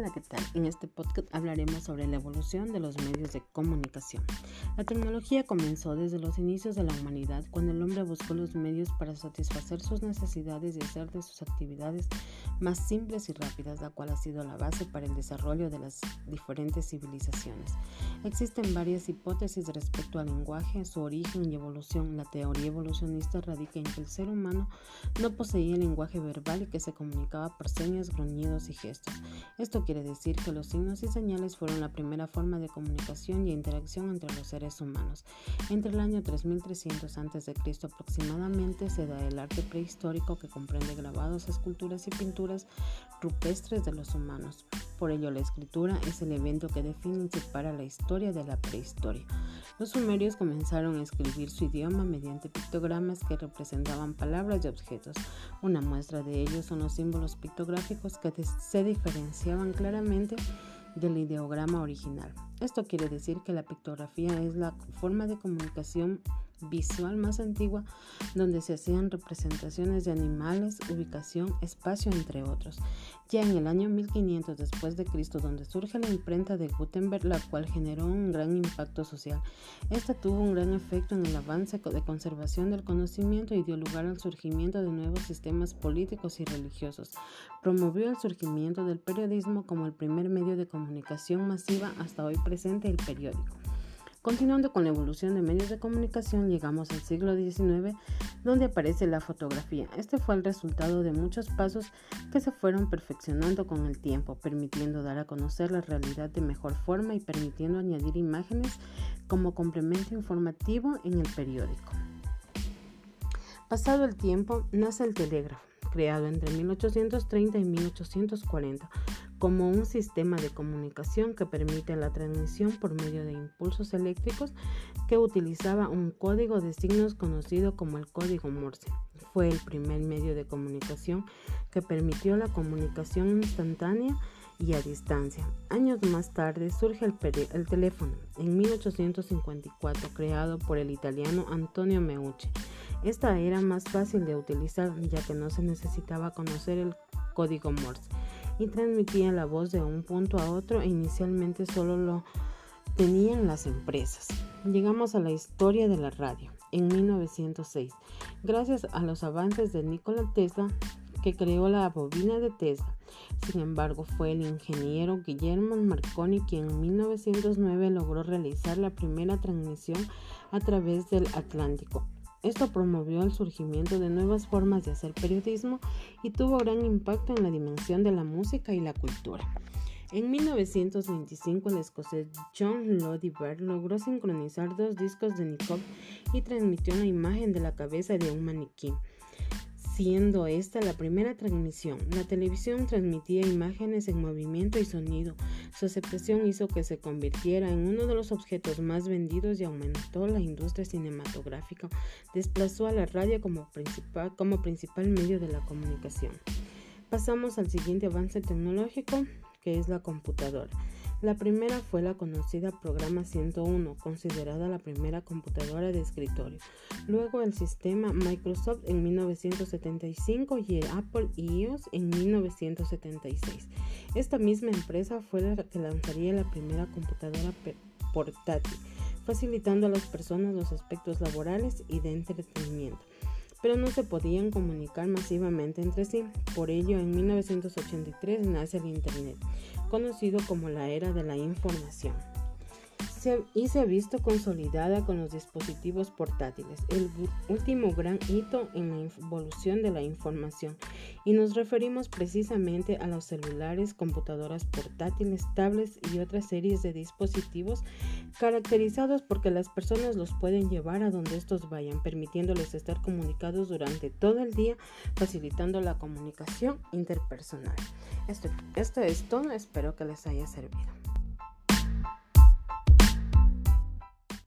Hola, ¿qué tal? En este podcast hablaremos sobre la evolución de los medios de comunicación. La tecnología comenzó desde los inicios de la humanidad, cuando el hombre buscó los medios para satisfacer sus necesidades y hacer de sus actividades más simples y rápidas, la cual ha sido la base para el desarrollo de las diferentes civilizaciones. Existen varias hipótesis respecto al lenguaje, su origen y evolución. La teoría evolucionista radica en que el ser humano no poseía lenguaje verbal y que se comunicaba por señas, gruñidos y gestos. Esto quiere decir que los signos y señales fueron la primera forma de comunicación y interacción entre los seres humanos. Entre el año 3300 a.C. aproximadamente se da el arte prehistórico que comprende grabados, esculturas y pinturas rupestres de los humanos. Por ello, la escritura es el evento que define y separa la historia de la prehistoria. Los sumerios comenzaron a escribir su idioma mediante pictogramas que representaban palabras y objetos. Una muestra de ello son los símbolos pictográficos que se diferenciaban claramente del ideograma original. Esto quiere decir que la pictografía es la forma de comunicación visual más antigua donde se hacían representaciones de animales, ubicación, espacio, entre otros. Ya en el año 1500 después de Cristo, donde surge la imprenta de Gutenberg, la cual generó un gran impacto social. Esta tuvo un gran efecto en el avance de conservación del conocimiento y dio lugar al surgimiento de nuevos sistemas políticos y religiosos. Promovió el surgimiento del periodismo como el primer medio de comunicación masiva hasta hoy el periódico. Continuando con la evolución de medios de comunicación, llegamos al siglo XIX, donde aparece la fotografía. Este fue el resultado de muchos pasos que se fueron perfeccionando con el tiempo, permitiendo dar a conocer la realidad de mejor forma y permitiendo añadir imágenes como complemento informativo en el periódico. Pasado el tiempo, nace el telégrafo creado entre 1830 y 1840 como un sistema de comunicación que permite la transmisión por medio de impulsos eléctricos que utilizaba un código de signos conocido como el código Morse. Fue el primer medio de comunicación que permitió la comunicación instantánea y a distancia. Años más tarde surge el, el, teléfono, en 1854, creado por el italiano Antonio Meucci. Esta era más fácil de utilizar ya que no se necesitaba conocer el código Morse y transmitía la voz de un punto a otro e inicialmente solo lo tenían las empresas. Llegamos a la historia de la radio en 1906. Gracias a los avances de Nikola Tesla, que creó la bobina de Tesla. Sin embargo, fue el ingeniero Guillermo Marconi quien en 1909 logró realizar la primera transmisión a través del Atlántico. Esto promovió el surgimiento de nuevas formas de hacer periodismo y tuvo gran impacto en la dimensión de la música y la cultura. En 1925 el escocés John Lodiver logró sincronizar dos discos de Nikov y transmitió una imagen de la cabeza de un maniquí siendo esta la primera transmisión. La televisión transmitía imágenes en movimiento y sonido. Su aceptación hizo que se convirtiera en uno de los objetos más vendidos y aumentó la industria cinematográfica. Desplazó a la radio como principal, como principal medio de la comunicación. Pasamos al siguiente avance tecnológico, que es la computadora. La primera fue la conocida Programa 101, considerada la primera computadora de escritorio. Luego el sistema Microsoft en 1975 y el Apple iOS en 1976. Esta misma empresa fue la que lanzaría la primera computadora portátil, facilitando a las personas los aspectos laborales y de entretenimiento pero no se podían comunicar masivamente entre sí. Por ello, en 1983 nace el Internet, conocido como la era de la información y se ha visto consolidada con los dispositivos portátiles, el último gran hito en la evolución de la información. Y nos referimos precisamente a los celulares, computadoras portátiles, tablets y otras series de dispositivos caracterizados porque las personas los pueden llevar a donde estos vayan, permitiéndoles estar comunicados durante todo el día, facilitando la comunicación interpersonal. Esto, esto es todo, espero que les haya servido.